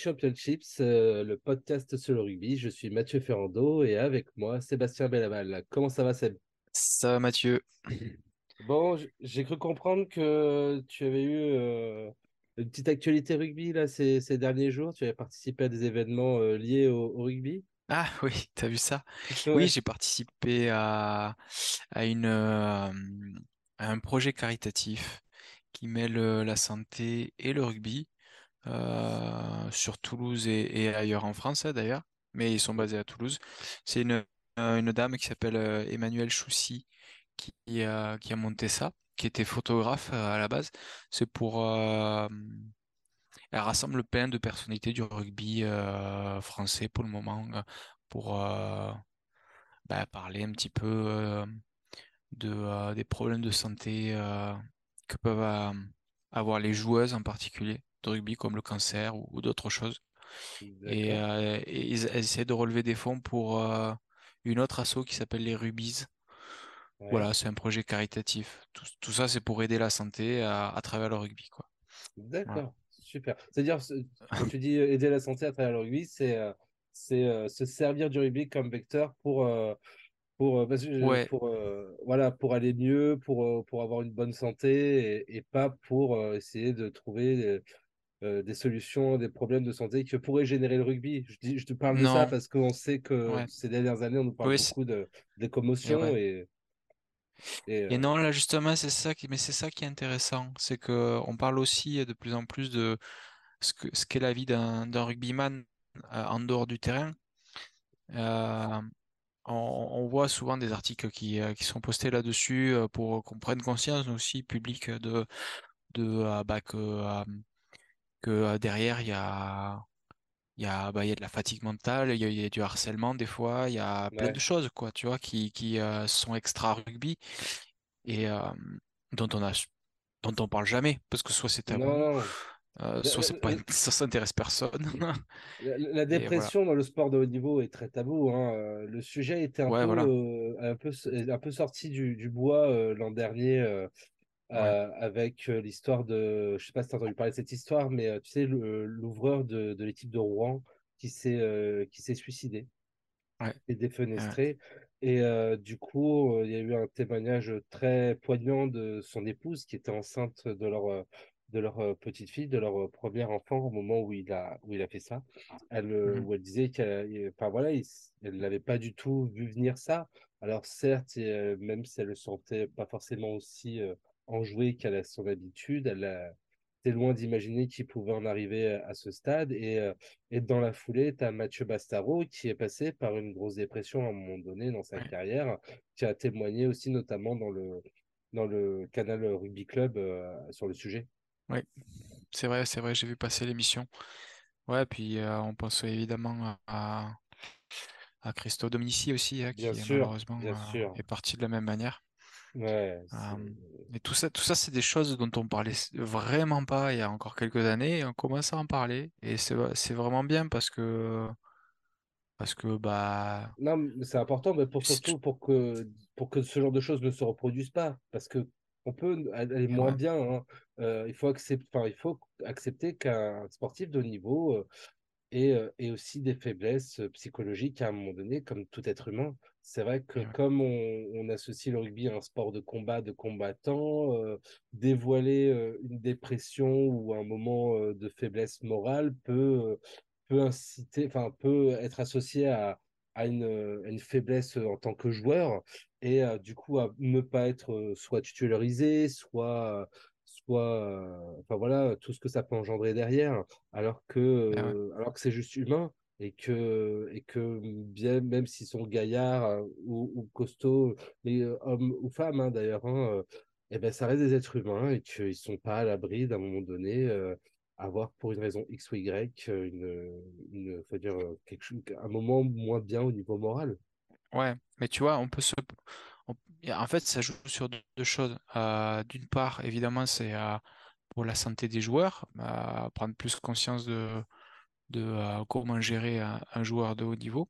Championships, euh, le podcast sur le rugby. Je suis Mathieu Ferrando et avec moi Sébastien Bellaval. Comment ça va Seb? Ça va Mathieu. Bon, j'ai cru comprendre que tu avais eu euh, une petite actualité rugby là ces, ces derniers jours. Tu avais participé à des événements euh, liés au, au rugby. Ah oui, t'as vu ça? Oui, j'ai participé à, à une, à un projet caritatif qui mêle la santé et le rugby euh, sur Toulouse et, ailleurs en France hein, d'ailleurs, mais ils sont basés à Toulouse. C'est une, euh, dame qui s'appelle euh, Emmanuelle Choussy qui, a monté ça, qui était photographe à la base. C'est pour Elle rassemble plein de personnalités du rugby français pour le moment, pour bah, parler un petit peu de, des problèmes de santé que peuvent avoir les joueuses en particulier de rugby, comme le cancer ou, ou d'autres choses. Et, euh, et ils, essaient de relever des fonds pour euh, une autre asso qui s'appelle les Rubies. Ouais. Voilà, c'est un projet caritatif. Tout, tout ça, c'est pour aider la santé à, à travers le rugby, quoi. Voilà. D'accord. Super. C'est-à-dire, ce- quand tu dis euh, aider la santé à travers le rugby, c'est euh, euh, se servir du rugby comme vecteur pour pour, parce que, Ouais, pour, euh, voilà, pour aller mieux, pour, pour avoir une bonne santé et, et pas pour euh, essayer de trouver euh, euh, des solutions, des problèmes de santé que pourrait générer le rugby. Je dis, je te parle de ça non, parce qu'on sait que ouais, ces dernières années, on nous parle oui, beaucoup de, des et commotions ouais. et, et Et euh, non, là justement, c'est ça qui, mais c'est ça qui est intéressant, c'est que on parle aussi de plus en plus de ce que ce qu'est la vie d'un d'un rugbyman euh, en dehors du terrain. Euh, on, on voit souvent des articles qui euh, qui sont postés là-dessus euh, pour qu'on prenne conscience aussi public de de euh, bah, que euh, que derrière il y a il y a bah il y a de la fatigue mentale, il y a, il y a du harcèlement des fois, il y a plein de choses quoi, tu vois, qui qui euh, sont extra rugby et euh, dont on a dont on parle jamais, parce que soit c'est tabou, non. euh, soit c'est pas, ça s'intéresse personne. la- la Et voilà. dépression dans le sport de haut niveau est très tabou, hein. Le sujet était un peu, voilà. un peu, un peu sorti du, du bois l'an dernier. Euh, Ouais. avec euh, l'histoire de, je sais pas si tu as entendu parler de cette histoire, mais euh, tu sais, l'ouvreur de, de l'équipe de Rouen qui s'est suicidé Ouais. et Ouais. défenestré. Et euh, du coup, euh, il y a eu un témoignage très poignant de son épouse qui était enceinte de leur, de leur petite fille, de leur premier enfant au moment où il a, où il a fait ça. Elle, où elle disait qu'elle, enfin voilà, n'avait pas du tout vu venir ça. Alors certes, et, euh, même si elle le sentait pas forcément aussi euh, enjoué qu'elle a son habitude, elle a, loin d'imaginer qu'il pouvait en arriver à ce stade. Et, euh, et dans la foulée, tu as Mathieu Bastaro qui est passé par une grosse dépression à un moment donné dans sa carrière, qui a témoigné aussi notamment dans le, dans le canal Rugby Club euh, sur le sujet. Ouais. C'est vrai, c'est vrai, j'ai vu passer l'émission. Ouais, puis euh, on pense évidemment à, à Christophe Dominici aussi, hein, qui sûr, malheureusement bien euh, sûr. est parti de la même manière. Ouais. Euh, et tout ça, tout ça, c'est des choses dont on parlait vraiment pas il y a encore quelques années, et on commence à en parler. Et c'est, vraiment bien parce que, parce que, bah, Non, mais c'est important, mais pour surtout pour que, pour que ce genre de choses ne se reproduisent pas, parce que on peut aller moins ouais, bien. hein. Euh, il faut accepter, il faut accepter qu'un sportif de haut niveau euh, et, et aussi des faiblesses psychologiques à un moment donné, comme tout être humain. C'est vrai que ouais, comme on, on associe le rugby à un sport de combat, de combattant, euh, dévoiler euh, une dépression ou un moment euh, de faiblesse morale peut, peut inciter, enfin, peut être associé à, à une, à une faiblesse en tant que joueur et du coup à ne pas être soit titularisé, soit, soit, enfin voilà, tout ce que ça peut engendrer derrière alors que, ouais, euh, alors que c'est juste humain et que, et que bien, même s'ils sont gaillards euh, ou, costauds, les euh, hommes ou femmes hein, d'ailleurs, hein, euh, eh ben, ça reste des êtres humains et qu'ils sont pas à l'abri d'un moment donné, avoir pour une raison X ou Y, une, faut dire, quelque un moment moins bien au niveau moral. ouais. Mais tu vois, on peut se, en fait, ça joue sur deux, choses. D'une part, évidemment, c'est pour la santé des joueurs, prendre plus conscience de, de euh, comment gérer un, un joueur de haut niveau.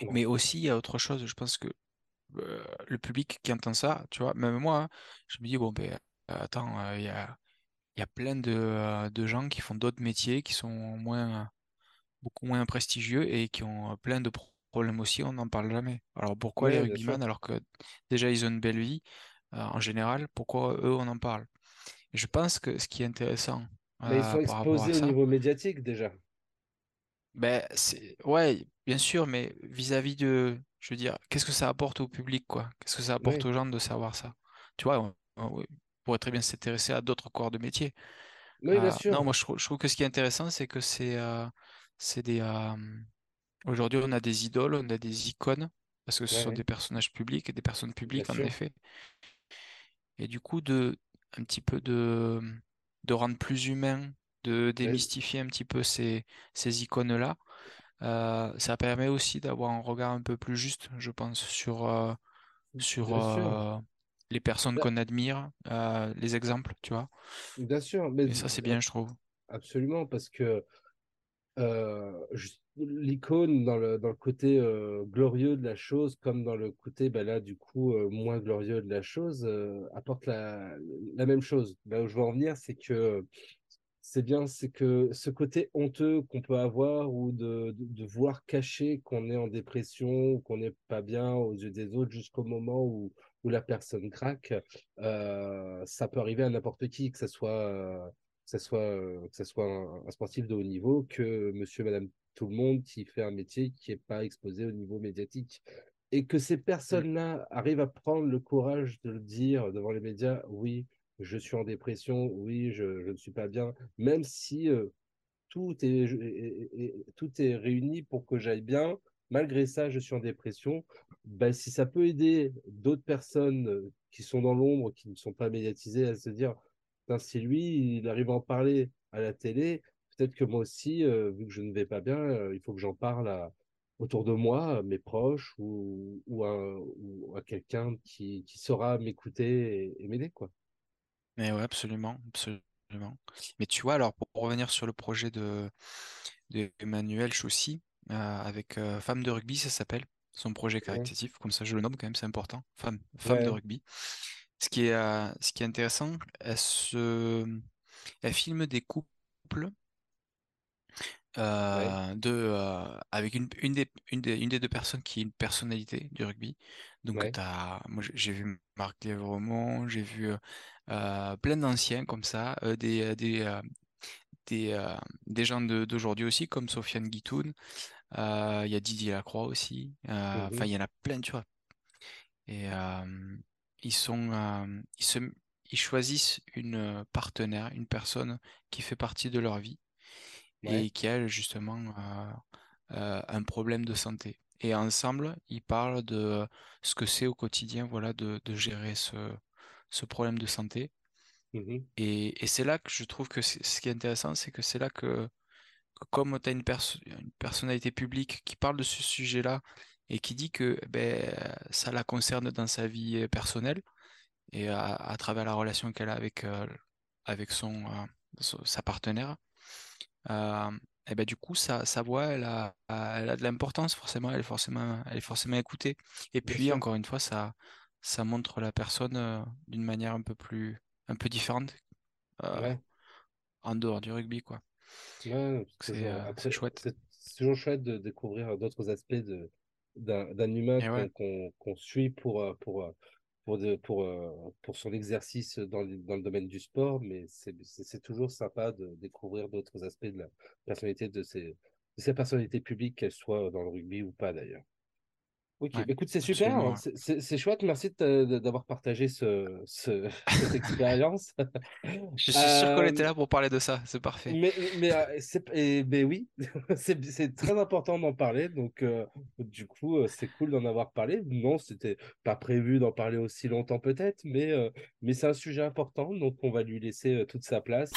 Ouais, Mais aussi, il y a autre chose. Je pense que euh, le public qui entend ça, tu vois, même moi, hein, je me dis, bon, ben, euh, attends, euh, il y a, il y a plein de, de gens qui font d'autres métiers qui sont moins, beaucoup moins prestigieux et qui ont plein de problèmes aussi, on n'en parle jamais. Alors pourquoi les Ouais, rugbyman, alors que déjà ils ont une belle vie en général, pourquoi eux on en parle? Et je pense que ce qui est intéressant Mais ils sont exposés au niveau médiatique déjà. ben c'est ouais, bien sûr, mais vis-à-vis de, je veux dire, qu'est-ce que ça apporte au public, quoi? Qu'est-ce que ça apporte Oui, aux gens de savoir ça? Tu vois, on, pourrait très bien s'intéresser à d'autres corps de métier. oui, bien Euh, non, sûr. moi je trouve, je trouve que ce qui est intéressant, c'est que c'est euh, c'est des euh, aujourd'hui on a des idoles, on a des icônes parce que ce Ouais, sont ouais, des personnages publics et des personnes bien publiques en sûr. effet. Et du coup de un petit peu de de rendre plus humain, de démystifier un petit peu ces ces icônes-là, euh, ça permet aussi d'avoir un regard un peu plus juste, je pense, sur euh, sur euh, les personnes Bah, qu'on admire, les exemples, tu vois. bien sûr, mais Et ça c'est bien, je trouve. absolument, parce que je- l'icône dans le, dans le côté euh, glorieux de la chose, comme dans le côté, bah là, du coup, euh, moins glorieux de la chose, euh, apporte la, la même chose. Là où je veux en venir, c'est que c'est bien, c'est que ce côté honteux qu'on peut avoir ou de, de, voir cacher qu'on est en dépression ou qu'on n'est pas bien aux yeux des autres jusqu'au moment où, où la personne craque, ça peut arriver à n'importe qui, que ce soit, que soit, que ça soit un sportif de haut niveau, que monsieur, madame, tout le monde qui fait un métier qui n'est pas exposé au niveau médiatique. Et que ces personnes-là arrivent à prendre le courage de le dire devant les médias, oui, je suis en dépression, oui, je, je ne suis pas bien, même si euh, tout est, tout est réuni pour que j'aille bien, malgré ça, je suis en dépression. Ben, si ça peut aider d'autres personnes euh, qui sont dans l'ombre, qui ne sont pas médiatisées, à se dire, Putain, si lui, il arrive à en parler à la télé, peut-être que moi aussi, euh, vu que je ne vais pas bien, euh, il faut que j'en parle à- autour de moi, à mes proches ou, ou à, ou à quelqu'un qui, qui saura m'écouter et, et m'aider, quoi. Mais ouais, absolument, absolument. Mais tu vois, alors pour revenir sur le projet de, de Emmanuel Chaussy, euh, avec Femme de rugby, ça s'appelle, son projet Ouais, caritatif, comme ça je le nomme quand même, c'est important, Femme, Femme de ouais, rugby. Ce qui est, ce qui est intéressant, elle se, elle filme des couples ouais. euh, de, euh, avec une, une des, une des, une des deux personnes qui est une personnalité du rugby. Donc, ouais. moi, j'ai vu Marc Lévremont, j'ai vu euh, plein d'anciens comme ça, des, des, des, des gens de- d'aujourd'hui aussi, comme Sofiane Guitoun. Il y a Didier Lacroix aussi. Enfin, Mhm. il y en a plein, tu vois. Et ils sont, ils se, ils choisissent une partenaire, une personne qui fait partie de leur vie Ouais. et qui a justement euh, un problème de santé. Et ensemble, ils parlent de ce que c'est au quotidien, voilà, de, de gérer ce, ce problème de santé. Mhm. Et, et c'est là que je trouve que ce qui est intéressant, c'est que c'est là que, que comme tu as une, perso- une personnalité publique qui parle de ce sujet-là et qui dit que ben, ça la concerne dans sa vie personnelle et à, à travers la relation qu'elle a avec, euh, avec son, euh, son- sa partenaire, euh, et ben du coup, sa, sa voix, elle a, elle a de l'importance, forcément, elle est forcément, elle est forcément écoutée. Et Bien puis, sûr. encore une fois, ça, ça montre la personne euh, d'une manière un peu plus, un peu différente, euh, Ouais. en dehors du rugby, quoi. Ouais, c'est chouette. c'est toujours chouette de découvrir d'autres aspects de, d'un, humain ouais, qu'on suit pour, pour, pour, pour, euh, pour son exercice dans dans le domaine du sport, mais c'est toujours sympa de découvrir d'autres aspects de la personnalité de ces, de ces personnalités publiques, qu'elles soient dans le rugby ou pas d'ailleurs. Ok, ouais, écoute, c'est super, hein. c'est chouette, merci d'avoir partagé ce, ce- cette expérience. Je suis sûr qu'on était Euh, là pour parler de ça, c'est parfait. Mais, mais, euh, et- mais oui, c'est très important d'en parler. Donc, euh, du coup, c'est cool d'en avoir parlé. Non, c'était pas prévu d'en parler aussi longtemps peut-être, mais, euh, mais c'est un sujet important. Donc, on va lui laisser toute sa place.